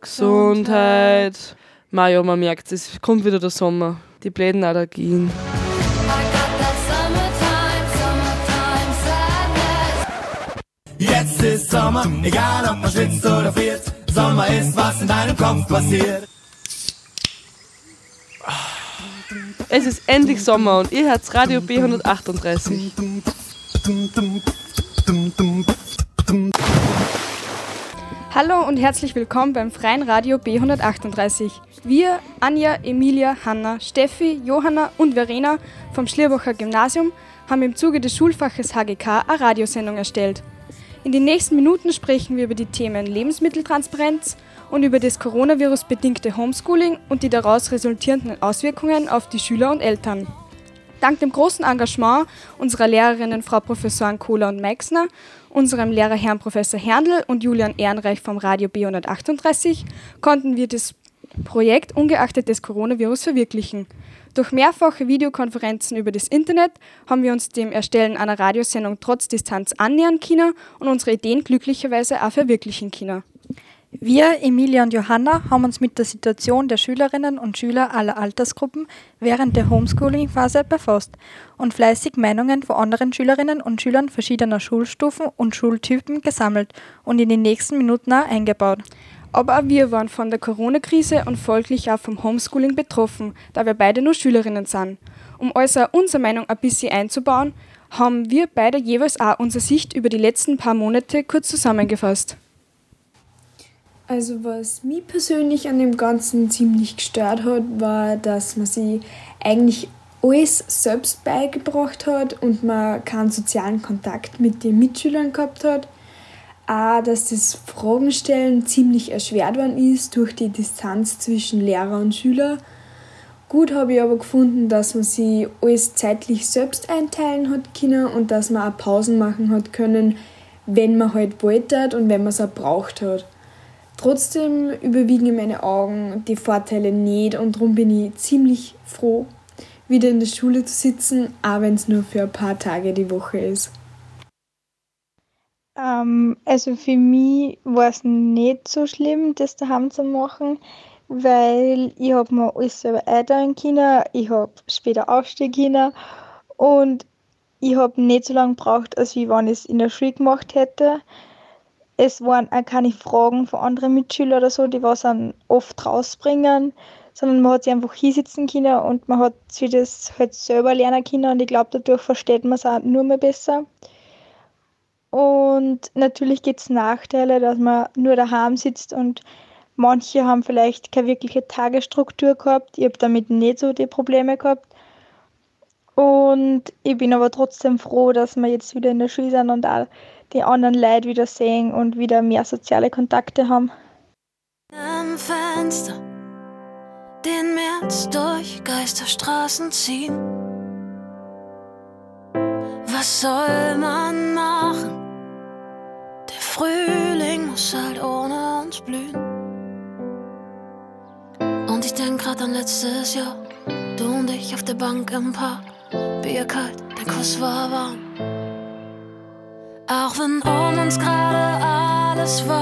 Gesundheit. Maja, man merkt es, kommt wieder der Sommer. Die bläden Allergien. Jetzt ist Sommer, egal ob man schwitzt oder friert. Sommer ist, was in deinem Kopf passiert. Es ist endlich Sommer und ihr hört Radio B138. Hallo und herzlich willkommen beim Freien Radio B138. Wir, Anja, Emilia, Hanna, Steffi, Johanna und Verena vom Schlierbacher Gymnasium haben im Zuge des Schulfaches HGK eine Radiosendung erstellt. In den nächsten Minuten sprechen wir über die Themen Lebensmitteltransparenz und über das Coronavirus-bedingte Homeschooling und die daraus resultierenden Auswirkungen auf die Schüler und Eltern. Dank dem großen Engagement unserer Lehrerinnen Frau Professoren Kohler und Meixner, unserem Lehrer Herrn Professor Herndl und Julian Ehrenreich vom Radio B138 konnten wir das Projekt ungeachtet des Coronavirus verwirklichen. Durch mehrfache Videokonferenzen über das Internet haben wir uns dem Erstellen einer Radiosendung trotz Distanz annähern können und unsere Ideen glücklicherweise auch verwirklichen können. Wir, Emilia und Johanna, haben uns mit der Situation der Schülerinnen und Schüler aller Altersgruppen während der Homeschooling-Phase befasst und fleißig Meinungen von anderen Schülerinnen und Schülern verschiedener Schulstufen und Schultypen gesammelt und in den nächsten Minuten auch eingebaut. Aber auch wir waren von der Corona-Krise und folglich auch vom Homeschooling betroffen, da wir beide nur Schülerinnen sind. Um also unsere Meinung ein bisschen einzubauen, haben wir beide jeweils auch unsere Sicht über die letzten paar Monate kurz zusammengefasst. Also was mich persönlich an dem Ganzen ziemlich gestört hat, war, dass man sich eigentlich alles selbst beigebracht hat und man keinen sozialen Kontakt mit den Mitschülern gehabt hat. Auch, dass das Fragenstellen ziemlich erschwert worden ist durch die Distanz zwischen Lehrer und Schüler. Gut habe ich aber gefunden, dass man sich alles zeitlich selbst einteilen hat können und dass man auch Pausen machen hat können, wenn man halt wollte und wenn man es auch braucht hat. Trotzdem überwiegen in meinen Augen die Vorteile nicht und darum bin ich ziemlich froh, wieder in der Schule zu sitzen, auch wenn es nur für ein paar Tage die Woche ist. Ähm, also für mich war es nicht so schlimm, das daheim zu machen, weil ich habe mir alles selber einteilen können, ich habe später aufstehen können und ich habe nicht so lange gebraucht, als wie wenn ich es in der Schule gemacht hätte es waren auch keine Fragen von anderen Mitschülern oder so, die was dann oft rausbringen, sondern man hat sich einfach hinsitzen können und man hat sich das halt selber lernen können und ich glaube, dadurch versteht man es auch nur mehr besser. Und natürlich gibt es Nachteile, dass man nur daheim sitzt und manche haben vielleicht keine wirkliche Tagesstruktur gehabt. Ich habe damit nicht so die Probleme gehabt. Und ich bin aber trotzdem froh, dass wir jetzt wieder in der Schule sind und auch die anderen Leute wieder sehen und wieder mehr soziale Kontakte haben. Am Fenster den März durch Geisterstraßen ziehen. Was soll man machen? Der Frühling muss halt ohne uns blühen. Und ich denk grad an letztes Jahr, du und ich auf der Bank im Park, Bier kalt, der Kuss war warm. Auch wenn um uns gerade alles wackelt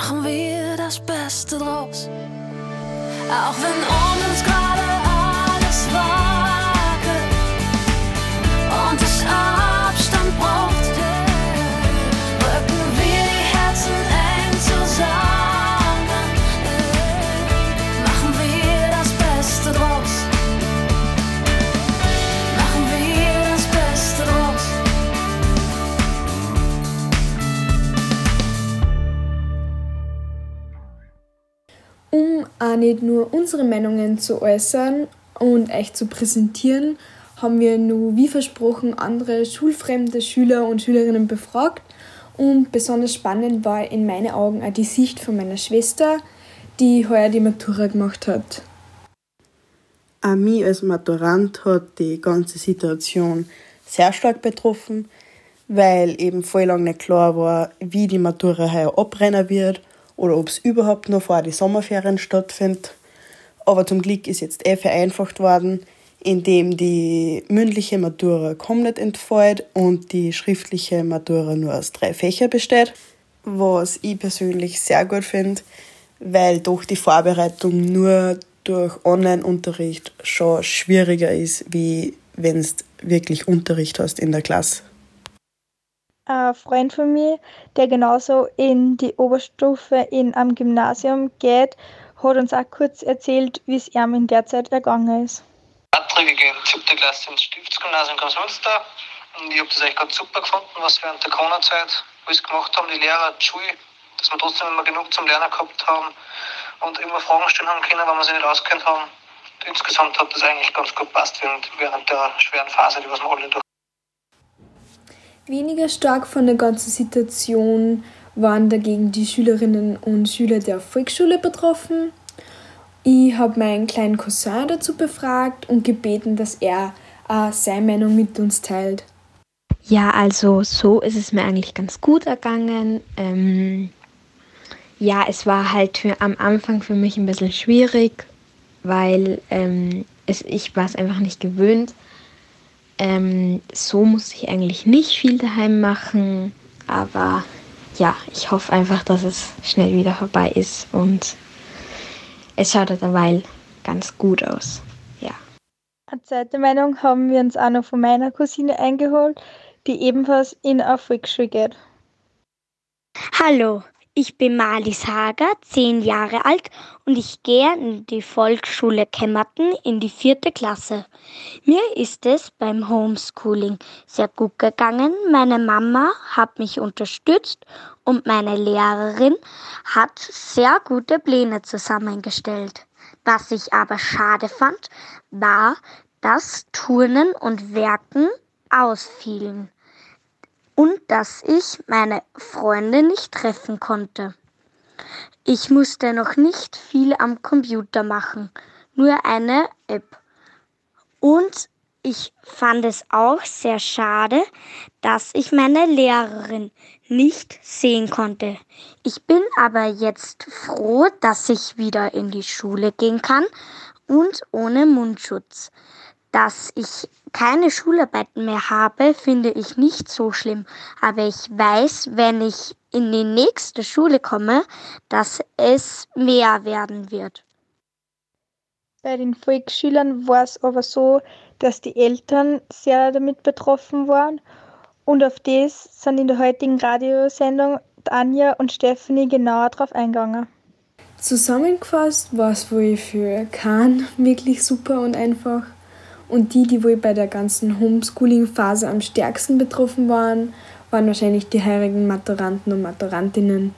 Machen wir das Beste draus. Auch wenn um uns gerade nicht nur unsere Meinungen zu äußern und euch zu präsentieren, haben wir nur wie versprochen andere schulfremde Schüler und Schülerinnen befragt. Und besonders spannend war in meinen Augen auch die Sicht von meiner Schwester, die heuer die Matura gemacht hat. Auch mich als Maturant hat die ganze Situation sehr stark betroffen, weil eben voll lang nicht klar war, wie die Matura heuer abrennen wird oder ob es überhaupt noch vor die Sommerferien stattfindet. Aber zum Glück ist jetzt eh vereinfacht worden, indem die mündliche Matura komplett entfällt und die schriftliche Matura nur aus drei Fächern besteht. Was ich persönlich sehr gut finde, weil doch die Vorbereitung nur durch Online-Unterricht schon schwieriger ist, wie wenn du wirklich Unterricht hast in der Klasse. Ein Freund von mir, der genauso in die Oberstufe in einem Gymnasium geht, hat uns auch kurz erzählt, wie es ihm in der Zeit ergangen ist. Patrick, ich gehe in die siebte Klasse ins Stiftsgymnasium Großmünster und ich habe das eigentlich ganz super gefunden, was während der Corona-Zeit alles gemacht haben, die Lehrer, die Schule, dass wir trotzdem immer genug zum Lernen gehabt haben und immer Fragen stellen haben können, wenn wir sie nicht auskennt haben. Insgesamt hat das eigentlich ganz gut passt während, während der schweren Phase, die was wir alle durch Weniger stark von der ganzen Situation waren dagegen die Schülerinnen und Schüler der Volksschule betroffen. Ich habe meinen kleinen Cousin dazu befragt und gebeten, dass er äh, seine Meinung mit uns teilt. Ja, also so ist es mir eigentlich ganz gut ergangen. Ähm, ja, es war halt für, am Anfang für mich ein bisschen schwierig, weil ähm, es, ich war es einfach nicht gewöhnt. Ähm, so muss ich eigentlich nicht viel daheim machen, aber ja, ich hoffe einfach, dass es schnell wieder vorbei ist und es schaut derweil ganz gut aus. Ja. Eine zweite Meinung haben wir uns auch noch von meiner Cousine eingeholt, die ebenfalls in eine Volksschule geht. Hallo, ich bin Marlies Hager, zehn Jahre alt und ich gehe in die Volksschule Kemmerten in die vierte Klasse. Mir ist es beim Homeschooling sehr gut gegangen. Meine Mama hat mich unterstützt und meine Lehrerin hat sehr gute Pläne zusammengestellt. Was ich aber schade fand, war, dass Turnen und Werken ausfielen und dass ich meine Freunde nicht treffen konnte. Ich musste noch nicht viel am Computer machen, nur eine App. Und ich fand es auch sehr schade, dass ich meine Lehrerin nicht sehen konnte. Ich bin aber jetzt froh, dass ich wieder in die Schule gehen kann und ohne Mundschutz. Dass ich keine Schularbeiten mehr habe, finde ich nicht so schlimm. Aber ich weiß, wenn ich in die nächste Schule komme, dass es mehr werden wird. Bei den Volksschülern war es aber so, dass die Eltern sehr damit betroffen waren. Und auf das sind in der heutigen Radiosendung Anja und Stephanie genauer drauf eingegangen. Zusammengefasst war es wohl für Kahn wirklich super und einfach. Und die, die wohl bei der ganzen Homeschooling-Phase am stärksten betroffen waren, waren wahrscheinlich die heurigen Maturanten und Maturantinnen.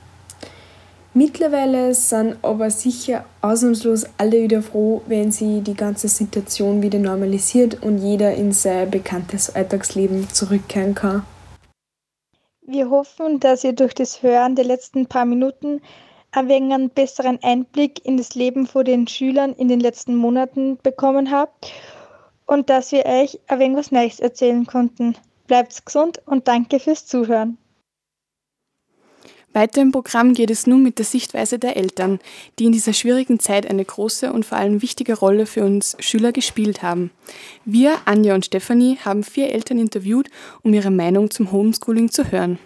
Mittlerweile sind aber sicher ausnahmslos alle wieder froh, wenn sie die ganze Situation wieder normalisiert und jeder in sein bekanntes Alltagsleben zurückkehren kann. Wir hoffen, dass ihr durch das Hören der letzten paar Minuten ein wenig einen besseren Einblick in das Leben von den Schülern in den letzten Monaten bekommen habt und dass wir euch ein wenig was Neues erzählen konnten. Bleibt gesund und danke fürs Zuhören. Weiter im Programm geht es nun mit der Sichtweise der Eltern, die in dieser schwierigen Zeit eine große und vor allem wichtige Rolle für uns Schüler gespielt haben. Wir, Anja und Stefanie, haben vier Eltern interviewt, um ihre Meinung zum Homeschooling zu hören.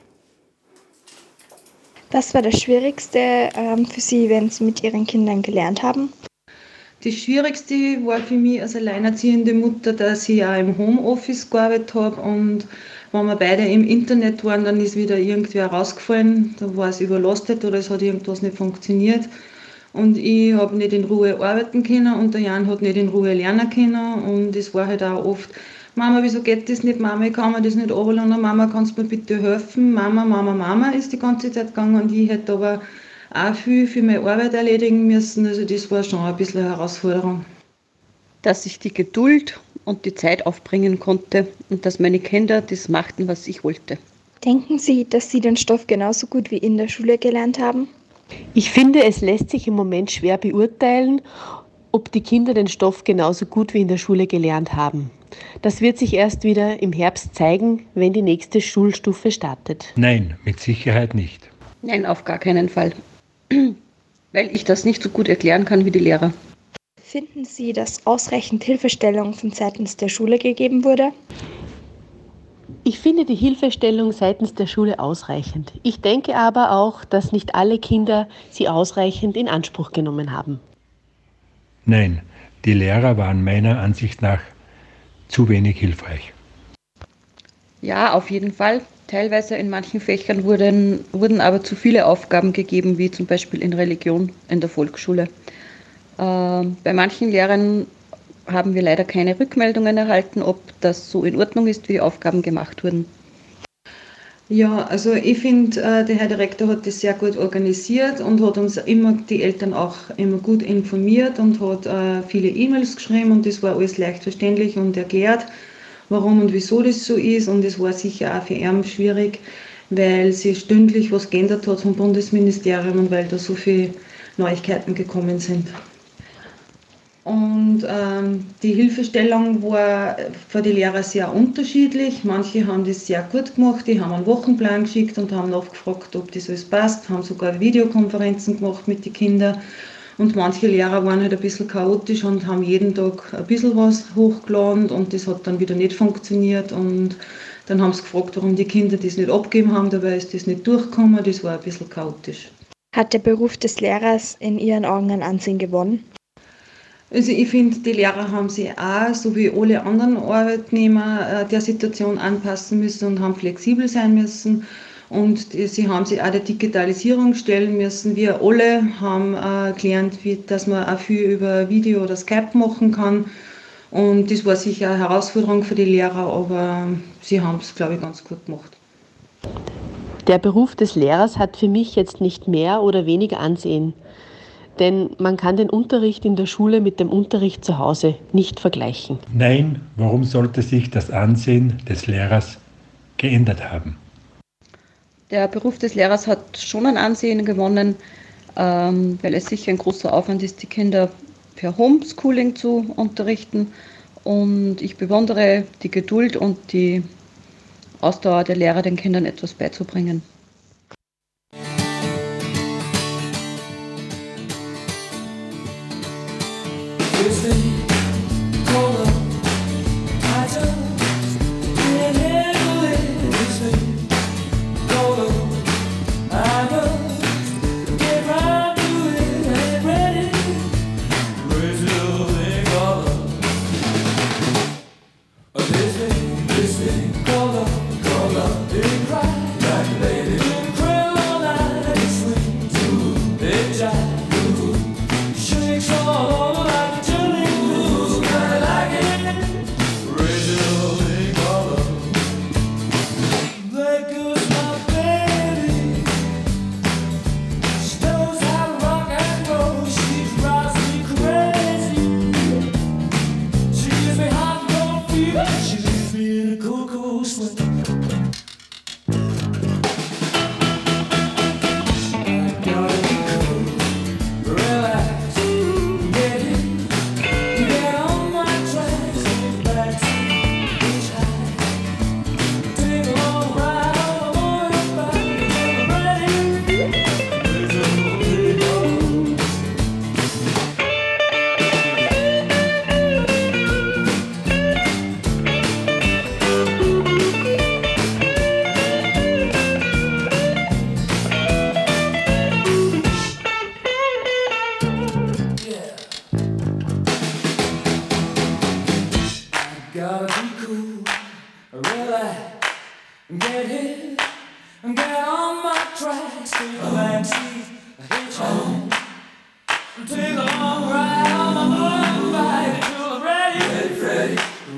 Was war das Schwierigste ähm, für Sie, wenn Sie mit Ihren Kindern gelernt haben? Das Schwierigste war für mich als alleinerziehende Mutter, dass ich auch im Homeoffice gearbeitet habe und wenn wir beide im Internet waren, dann ist wieder irgendwer rausgefallen, da war es überlastet oder es hat irgendwas nicht funktioniert. Und ich habe nicht in Ruhe arbeiten können und der Jan hat nicht in Ruhe lernen können. Und es war halt auch oft, Mama, wieso geht das nicht? Mama, ich kann mir das nicht runterladen. Mama, kannst du mir bitte helfen? Mama, Mama, Mama ist die ganze Zeit gegangen und ich hätte aber auch viel für meine Arbeit erledigen müssen. Also das war schon ein bisschen eine Herausforderung. Dass ich die Geduld und die Zeit aufbringen konnte und dass meine Kinder das machten, was ich wollte. Denken Sie, dass Sie den Stoff genauso gut wie in der Schule gelernt haben? Ich finde, es lässt sich im Moment schwer beurteilen, ob die Kinder den Stoff genauso gut wie in der Schule gelernt haben. Das wird sich erst wieder im Herbst zeigen, wenn die nächste Schulstufe startet. Nein, mit Sicherheit nicht. Nein, auf gar keinen Fall. Weil ich das nicht so gut erklären kann wie die Lehrer. Finden Sie, dass ausreichend Hilfestellung von seitens der Schule gegeben wurde? Ich finde die Hilfestellung seitens der Schule ausreichend. Ich denke aber auch, dass nicht alle Kinder sie ausreichend in Anspruch genommen haben. Nein, die Lehrer waren meiner Ansicht nach zu wenig hilfreich. Ja, auf jeden Fall. Teilweise in manchen Fächern wurden, wurden aber zu viele Aufgaben gegeben, wie zum Beispiel in Religion in der Volksschule. Ähm, bei manchen Lehrern haben wir leider keine Rückmeldungen erhalten, ob das so in Ordnung ist, wie die Aufgaben gemacht wurden. Ja, also ich finde, äh, der Herr Direktor hat das sehr gut organisiert und hat uns immer die Eltern auch immer gut informiert und hat äh, viele E-Mails geschrieben und das war alles leicht verständlich und erklärt, warum und wieso das so ist und es war sicher auch für ihn schwierig, weil sich stündlich was geändert hat vom Bundesministerium und weil da so viele Neuigkeiten gekommen sind. Und ähm, die Hilfestellung war für die Lehrer sehr unterschiedlich. Manche haben das sehr gut gemacht, die haben einen Wochenplan geschickt und haben nachgefragt, ob das alles passt, haben sogar Videokonferenzen gemacht mit den Kindern. Und manche Lehrer waren halt ein bisschen chaotisch und haben jeden Tag ein bisschen was hochgeladen und das hat dann wieder nicht funktioniert. Und dann haben sie gefragt, warum die Kinder das nicht abgeben haben, dabei ist das nicht durchgekommen. Das war ein bisschen chaotisch. Hat der Beruf des Lehrers in Ihren Augen an Ansehen gewonnen? Also ich finde, die Lehrer haben sich auch, so wie alle anderen Arbeitnehmer, äh, der Situation anpassen müssen und haben flexibel sein müssen. Und sie haben sich auch der Digitalisierung stellen müssen. Wir alle haben äh, gelernt, wie, dass man auch viel über Video oder Skype machen kann. Und das war sicher eine Herausforderung für die Lehrer, aber sie haben es, glaube ich, ganz gut gemacht. Der Beruf des Lehrers hat für mich jetzt nicht mehr oder weniger Ansehen. Denn man kann den Unterricht in der Schule mit dem Unterricht zu Hause nicht vergleichen. Nein, warum sollte sich das Ansehen des Lehrers geändert haben? Der Beruf des Lehrers hat schon ein Ansehen gewonnen, ähm, weil es sicher ein großer Aufwand ist, die Kinder per Homeschooling zu unterrichten. Und ich bewundere die Geduld und die Ausdauer der Lehrer, den Kindern etwas beizubringen.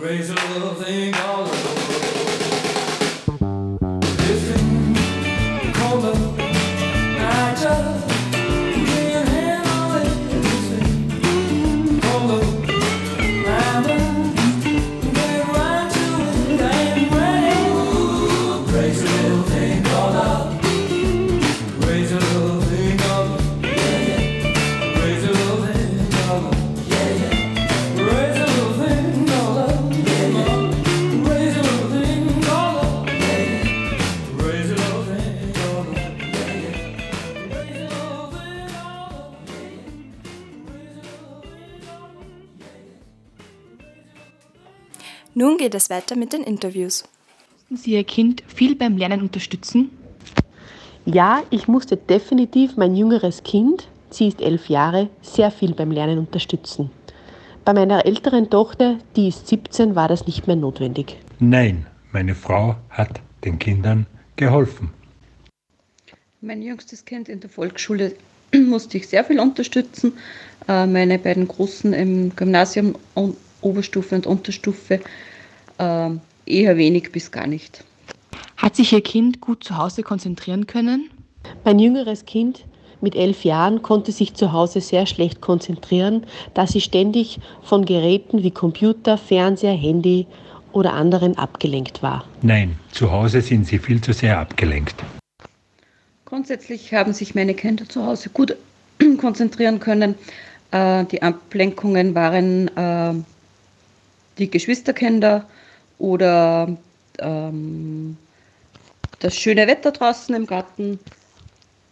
Raise a little thing called Nun geht es weiter mit den Interviews. Sie Ihr Kind viel beim Lernen unterstützen? Ja, ich musste definitiv mein jüngeres Kind, sie ist elf Jahre, sehr viel beim Lernen unterstützen. Bei meiner älteren Tochter, die ist 17, war das nicht mehr notwendig. Nein, meine Frau hat den Kindern geholfen. Mein jüngstes Kind in der Volksschule musste ich sehr viel unterstützen. Äh, Meine beiden Großen im Gymnasium, Oberstufe und Unterstufe, eher wenig bis gar nicht. Hat sich Ihr Kind gut zu Hause konzentrieren können? Mein jüngeres Kind mit elf Jahren konnte sich zu Hause sehr schlecht konzentrieren, da sie ständig von Geräten wie Computer, Fernseher, Handy oder anderen abgelenkt war. Nein, zu Hause sind sie viel zu sehr abgelenkt. Grundsätzlich haben sich meine Kinder zu Hause gut konzentrieren können. Äh, Die Ablenkungen waren äh, die Geschwisterkinder oder ähm, das schöne Wetter draußen im Garten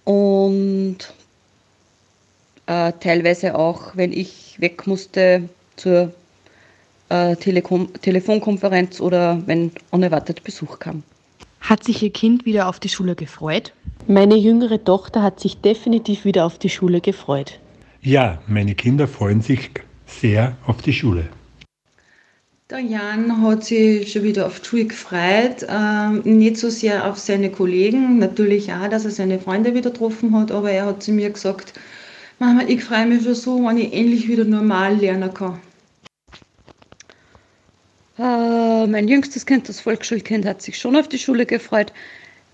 und äh, teilweise auch, wenn ich weg musste zur äh, Telekom Telefonkonferenz oder wenn unerwartet Besuch kam. Hat sich Ihr Kind wieder auf die Schule gefreut? Meine jüngere Tochter hat sich definitiv wieder auf die Schule gefreut. Ja, meine Kinder freuen sich sehr auf die Schule. Der Jan hat sich schon wieder auf die Schule gefreut, ähm, nicht so sehr auf seine Kollegen, natürlich auch, dass er seine Freunde wieder getroffen hat, aber er hat zu mir gesagt, Mama, ich freue mich schon so, wenn ich endlich wieder normal lernen kann. Äh, mein jüngstes Kind, das Volksschulkind, hat sich schon auf die Schule gefreut.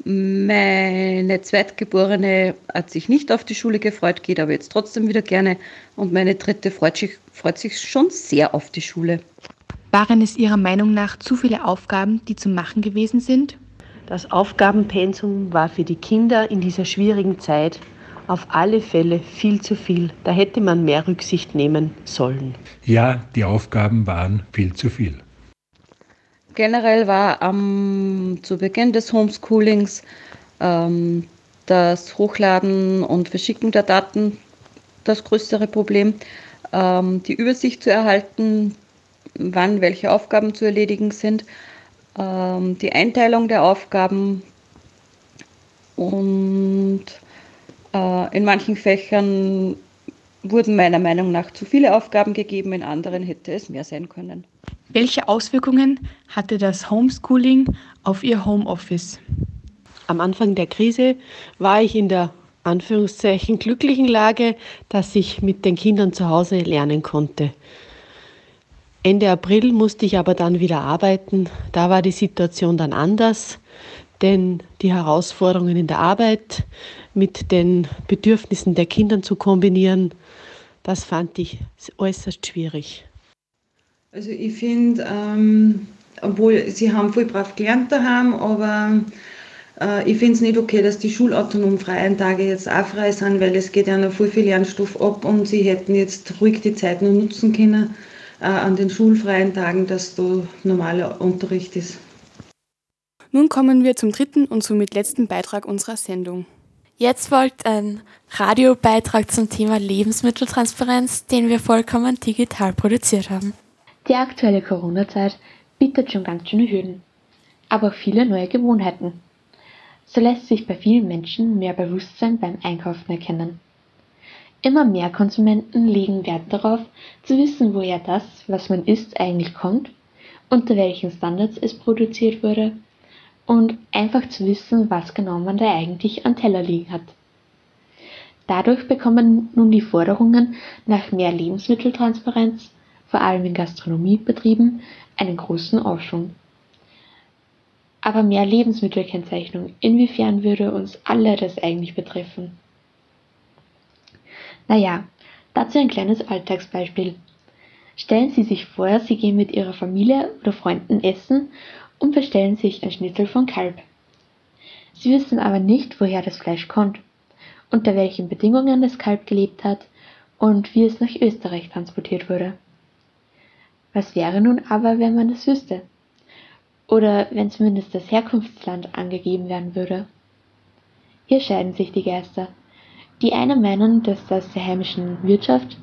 Meine Zweitgeborene hat sich nicht auf die Schule gefreut, geht aber jetzt trotzdem wieder gerne. Und meine dritte freut sich, freut sich schon sehr auf die Schule. Waren es Ihrer Meinung nach zu viele Aufgaben, die zu machen gewesen sind? Das Aufgabenpensum war für die Kinder in dieser schwierigen Zeit auf alle Fälle viel zu viel. Da hätte man mehr Rücksicht nehmen sollen. Ja, die Aufgaben waren viel zu viel. Generell war am, zu Beginn des Homeschoolings ähm, das Hochladen und Verschicken der Daten das größere Problem. Ähm, die Übersicht zu erhalten, wann welche Aufgaben zu erledigen sind, ähm, die Einteilung der Aufgaben und äh, in manchen Fächern wurden meiner Meinung nach zu viele Aufgaben gegeben, in anderen hätte es mehr sein können. Welche Auswirkungen hatte das Homeschooling auf Ihr Homeoffice? Am Anfang der Krise war ich in der Anführungszeichen glücklichen Lage, dass ich mit den Kindern zu Hause lernen konnte. Ende April musste ich aber dann wieder arbeiten. Da war die Situation dann anders, denn die Herausforderungen in der Arbeit mit den Bedürfnissen der Kinder zu kombinieren, das fand ich äußerst schwierig. Also ich finde, ähm, obwohl sie haben voll brav gelernt daheim, aber äh, ich finde es nicht okay, dass die schulautonom freien Tage jetzt auch frei sind, weil es geht ja noch voll viel Lernstoff ab und sie hätten jetzt ruhig die Zeit nur nutzen können an den schulfreien Tagen, dass da normaler Unterricht ist. Nun kommen wir zum dritten und somit letzten Beitrag unserer Sendung. Jetzt folgt ein Radiobeitrag zum Thema Lebensmitteltransparenz, den wir vollkommen digital produziert haben. Die aktuelle Corona-Zeit bietet schon ganz schöne Hürden, aber auch viele neue Gewohnheiten. So lässt sich bei vielen Menschen mehr Bewusstsein beim Einkaufen erkennen. Immer mehr Konsumenten legen Wert darauf, zu wissen, woher das, was man isst, eigentlich kommt, unter welchen Standards es produziert wurde und einfach zu wissen, was genau man da eigentlich am Teller liegen hat. Dadurch bekommen nun die Forderungen nach mehr Lebensmitteltransparenz, vor allem in Gastronomiebetrieben, einen großen Aufschwung. Aber mehr Lebensmittelkennzeichnung, inwiefern würde uns alle das eigentlich betreffen? Naja, dazu ein kleines Alltagsbeispiel. Stellen Sie sich vor, Sie gehen mit Ihrer Familie oder Freunden essen und bestellen sich ein Schnitzel von Kalb. Sie wissen aber nicht, woher das Fleisch kommt, unter welchen Bedingungen das Kalb gelebt hat und wie es nach Österreich transportiert wurde. Was wäre nun aber, wenn man das wüsste? Oder wenn zumindest das Herkunftsland angegeben werden würde? Hier scheiden sich die Geister. Die einen meinen, dass das der heimischen Wirtschaft,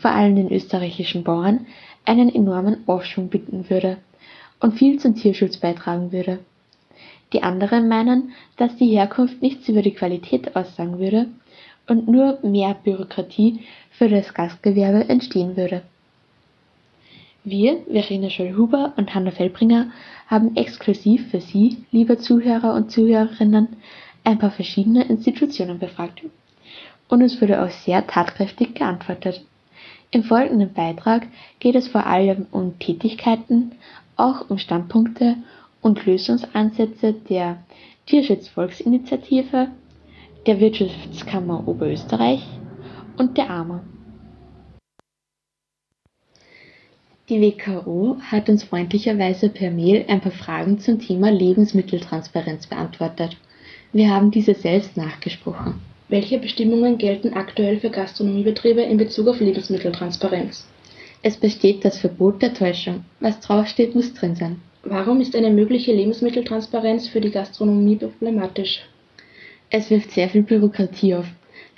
vor allem den österreichischen Bauern, einen enormen Aufschwung bieten würde und viel zum Tierschutz beitragen würde. Die anderen meinen, dass die Herkunft nichts über die Qualität aussagen würde und nur mehr Bürokratie für das Gastgewerbe entstehen würde. Wir, Verena Scholl-Huber und Hanna Fellbringer, haben exklusiv für Sie, liebe Zuhörer und Zuhörerinnen, ein paar verschiedene Institutionen befragt. Und es wurde auch sehr tatkräftig geantwortet. Im folgenden Beitrag geht es vor allem um Tätigkeiten, auch um Standpunkte und Lösungsansätze der Tierschutzvolksinitiative, der Wirtschaftskammer Oberösterreich und der AMA. Die WKO hat uns freundlicherweise per Mail ein paar Fragen zum Thema Lebensmitteltransparenz beantwortet. Wir haben diese selbst nachgesprochen. Welche Bestimmungen gelten aktuell für Gastronomiebetriebe in Bezug auf Lebensmitteltransparenz? Es besteht das Verbot der Täuschung. Was draufsteht, muss drin sein. Warum ist eine mögliche Lebensmitteltransparenz für die Gastronomie problematisch? Es wirft sehr viel Bürokratie auf.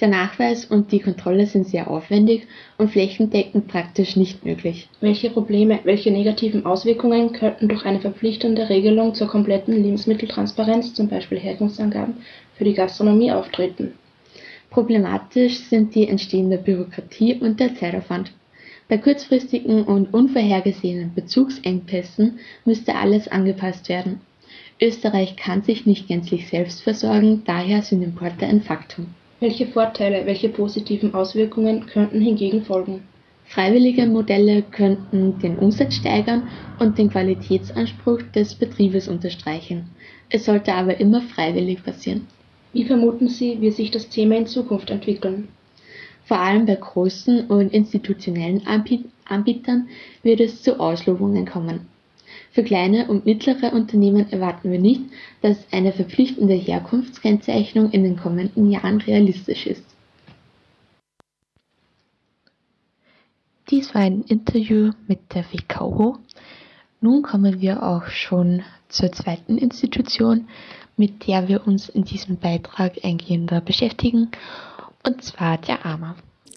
Der Nachweis und die Kontrolle sind sehr aufwendig und flächendeckend praktisch nicht möglich. Welche Probleme, welche negativen Auswirkungen könnten durch eine verpflichtende Regelung zur kompletten Lebensmitteltransparenz, zum Beispiel Herkunftsangaben, für die Gastronomie auftreten? Problematisch sind die entstehende Bürokratie und der Zeitaufwand. Bei kurzfristigen und unvorhergesehenen Bezugsengpässen müsste alles angepasst werden. Österreich kann sich nicht gänzlich selbst versorgen, daher sind Importe ein Faktum. Welche Vorteile, welche positiven Auswirkungen könnten hingegen folgen? Freiwillige Modelle könnten den Umsatz steigern und den Qualitätsanspruch des Betriebes unterstreichen. Es sollte aber immer freiwillig passieren. Wie vermuten Sie, wird sich das Thema in Zukunft entwickeln? Vor allem bei großen und institutionellen Anbietern wird es zu Auslobungen kommen. Für kleine und mittlere Unternehmen erwarten wir nicht, dass eine verpflichtende Herkunftskennzeichnung in den kommenden Jahren realistisch ist. Dies war ein Interview mit der WKO. Nun kommen wir auch schon zur zweiten Institution, mit der wir uns in diesem Beitrag eingehender beschäftigen, und zwar der AMA.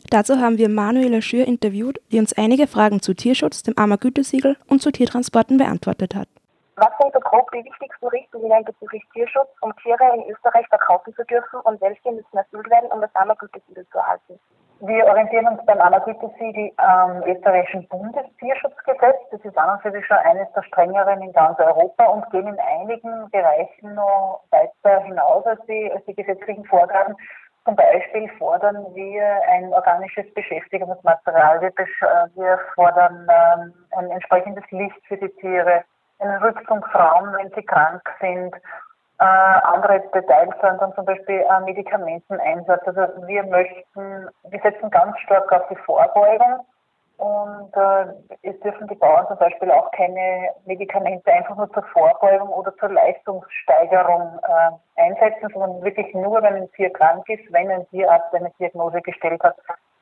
Dazu haben wir Manuela Schür interviewt, die uns einige Fragen zu Tierschutz, dem AMA-Gütesiegel und zu Tiertransporten beantwortet hat. Was sind so grob die wichtigsten Richtlinien bezüglich Tierschutz, um Tiere in Österreich verkaufen zu dürfen und welche müssen erfüllt werden, um das AMA-Gütesiegel zu erhalten? Wir orientieren uns beim AMA-Gütesiegel am österreichischen Bundestierschutzgesetz. Das ist an und für sich schon eines der strengeren in ganz Europa und gehen in einigen Bereichen noch weiter hinaus als die, als die gesetzlichen Vorgaben. Zum Beispiel fordern wir ein organisches Beschäftigungsmaterial. Wir, besch wir fordern ähm, ein entsprechendes Licht für die Tiere, einen Rückzugsraum, wenn sie krank sind. Äh, andere Details sind dann zum Beispiel äh, Medikamenteneinsatz. Also wir möchten, wir setzen ganz stark auf die Vorbeugung und äh, es dürfen die Bauern zum Beispiel auch keine Medikamente einfach nur zur Vorbeugung oder zur Leistungssteigerung äh, einsetzen, sondern wirklich nur, wenn ein Tier krank ist, wenn ein Tierarzt eine Diagnose gestellt hat,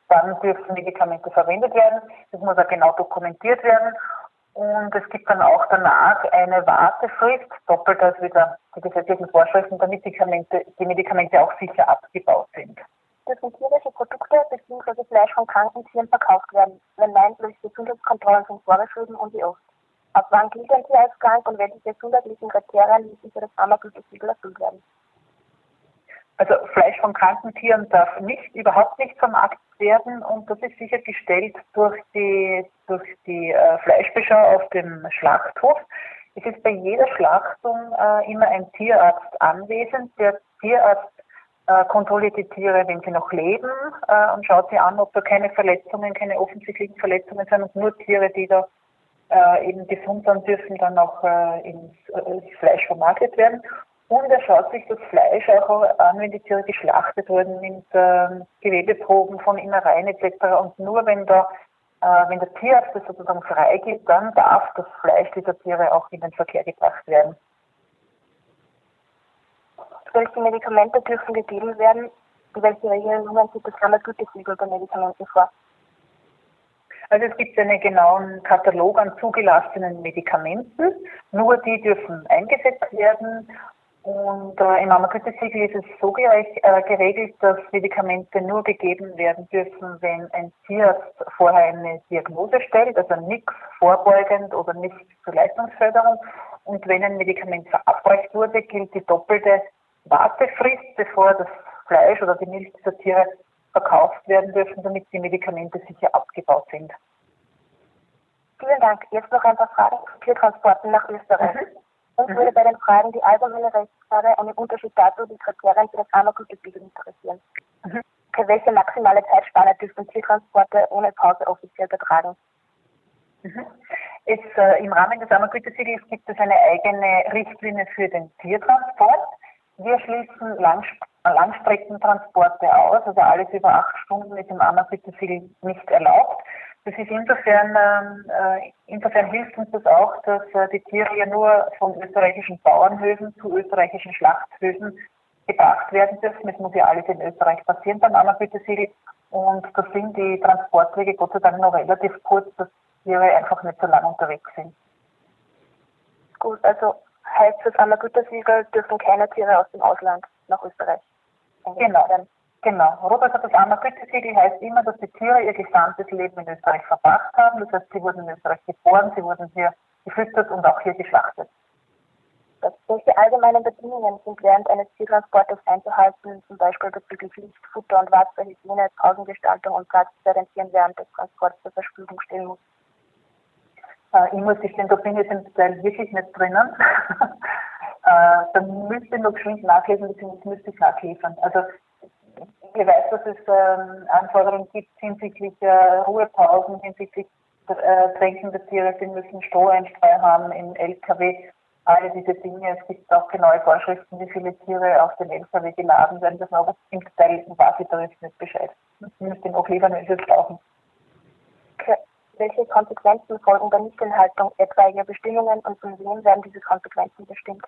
dann dürfen Medikamente verwendet werden. Das muss auch genau dokumentiert werden. Und es gibt dann auch danach eine Wartefrist, doppelt als wieder die gesetzlichen Vorschriften, damit Medikamente, die Medikamente auch sicher abgebaut sind. Dürfen tierische Produkte bzw. Fleisch von kranken Tieren verkauft werden? Wenn nein, welche Gesundheitskontrollen sind vorgeschrieben und wie oft? Ab wann gilt ein Tier als krank und welche gesundheitlichen Kriterien müssen für das Pharmagütesiegel erfüllt werden? Also Fleisch von kranken Tieren darf nicht, überhaupt nicht vermarktet werden und das ist sichergestellt durch die, durch die äh, Fleischbeschau auf dem Schlachthof. Es ist bei jeder Schlachtung äh, immer ein Tierarzt anwesend. Der Tierarzt äh, kontrolliert die Tiere, wenn sie noch leben äh, und schaut sie an, ob da keine Verletzungen, keine offensichtlichen Verletzungen sind und nur Tiere, die da äh, eben gesund sind, dürfen dann auch äh, ins, äh, Fleisch vermarktet werden. Und er schaut sich das Fleisch auch an, wenn die Tiere geschlachtet wurden, nimmt äh, Gewebeproben von Innereien etc. Und nur wenn da äh, wenn der Tierarzt das sozusagen freigibt, dann darf das Fleisch dieser Tiere auch in den Verkehr gebracht werden. Welche Medikamente dürfen gegeben werden? Welche Regelungen sieht das Pharmazeutiksiegel bei Medikamenten vor? Also es gibt einen genauen Katalog an zugelassenen Medikamenten. Nur die dürfen eingesetzt werden. Und äh, im Ammergütesiegel ist es so äh, geregelt, dass Medikamente nur gegeben werden dürfen, wenn ein Tierarzt vorher eine Diagnose stellt, also nichts vorbeugend oder nichts zur Leistungsförderung. Und wenn ein Medikament verabreicht wurde, gilt die doppelte Wartefrist, bevor das Fleisch oder die Milch dieser Tiere verkauft werden dürfen, damit die Medikamente sicher abgebaut sind. Vielen Dank. Jetzt noch ein paar Fragen zu Tiertransporten nach Österreich. Mhm. Uns würde bei den Fragen die allgemeine Rechtsfrage einen Unterschied dazu die Kriterien für das Pharmakotypische interessieren. Mhm. Für welche maximale Zeitspanne dürfen Tiertransporte ohne Pause offiziell betragen? Mhm. Es, äh, Im Rahmen des Ammergütesiegels gibt es eine eigene Richtlinie für den Tiertransport. Wir schließen Langsp Langstreckentransporte aus, also alles über acht Stunden ist im Ammergütesiegel nicht erlaubt. Das ist insofern, ähm, äh, insofern hilft uns das auch, dass äh, die Tiere ja nur von österreichischen Bauernhöfen zu österreichischen Schlachthöfen gebracht werden dürfen. Es muss ja alles in Österreich passieren beim Ammergütesiegel. Und da sind die Transportwege Gott sei Dank noch relativ kurz, dass Tiere einfach nicht so lang unterwegs sind. Gut, also heißt das Ammergütesiegel dürfen keine Tiere aus dem Ausland nach Österreich. Genau. Genau. Robert hat das Ammergütesiegel heißt immer, dass die Tiere ihr gesamtes Leben in Österreich verbracht haben. Das heißt, sie wurden in Österreich geboren, sie wurden hier gefüttert und auch hier geschlachtet. Welche allgemeinen Bedingungen sind während eines Tiertransportes einzuhalten, zum Beispiel bezüglich Licht, Futter und Wasser, Hygiene, Pausengestaltung und Platz, der den Tieren während des Transports zur Verfügung stehen muss? Äh, ich muss gestehen, da bin ich im Detail wirklich nicht drinnen. äh, da müsste ich noch geschwind nachlesen, beziehungsweise müsste ich nachliefern. Also ich weiß, dass es ähm, Anforderungen gibt hinsichtlich äh, Ruhepausen, hinsichtlich äh, der Tiere. Sie müssen Stroheinstreu haben im LKW. Alle diese Dinge. Es gibt auch genaue Vorschriften, wie viele Tiere auf den LKW geladen werden dürfen. Aber im Detail weiß ich darüber nicht Bescheid. Ich müsste noch lieber wenn Sie es brauchen. Welche Konsequenzen folgen der Nichteinhaltung etwaiger Bestimmungen und von wem werden diese Konsequenzen bestimmt?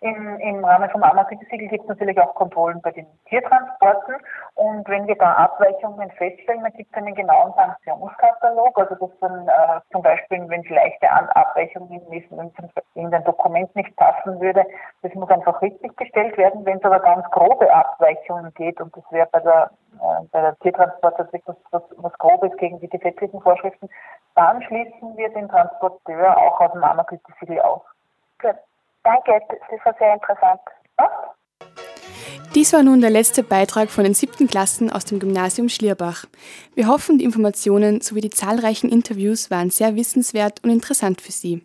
Im, Im Rahmen vom Amazon-Siegel gibt es natürlich auch Kontrollen bei den Tiertransporten. Und wenn wir da Abweichungen feststellen, dann gibt es einen genauen Sanktionskatalog. Also dass dann äh, zum Beispiel, wenn leichte Abweichungen in, in den Dokument nicht passen würde, das muss einfach richtig gestellt werden. Wenn es aber ganz grobe Abweichungen geht, und das wäre bei der, äh, der Tiertransport etwas was, was Grobes gegen die gesetzlichen Vorschriften, dann schließen wir den Transporteur auch aus dem Amazon-Siegel aus. Gut. Danke, das war sehr interessant. Dies war nun der letzte Beitrag von den siebten Klassen aus dem Gymnasium Schlierbach. Wir hoffen, die Informationen sowie die zahlreichen Interviews waren sehr wissenswert und interessant für Sie.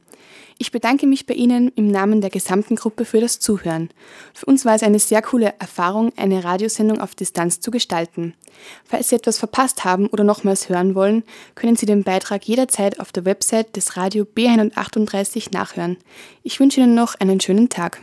Ich bedanke mich bei Ihnen im Namen der gesamten Gruppe für das Zuhören. Für uns war es eine sehr coole Erfahrung, eine Radiosendung auf Distanz zu gestalten. Falls Sie etwas verpasst haben oder nochmals hören wollen, können Sie den Beitrag jederzeit auf der Website des Radio B138 nachhören. Ich wünsche Ihnen noch einen schönen Tag.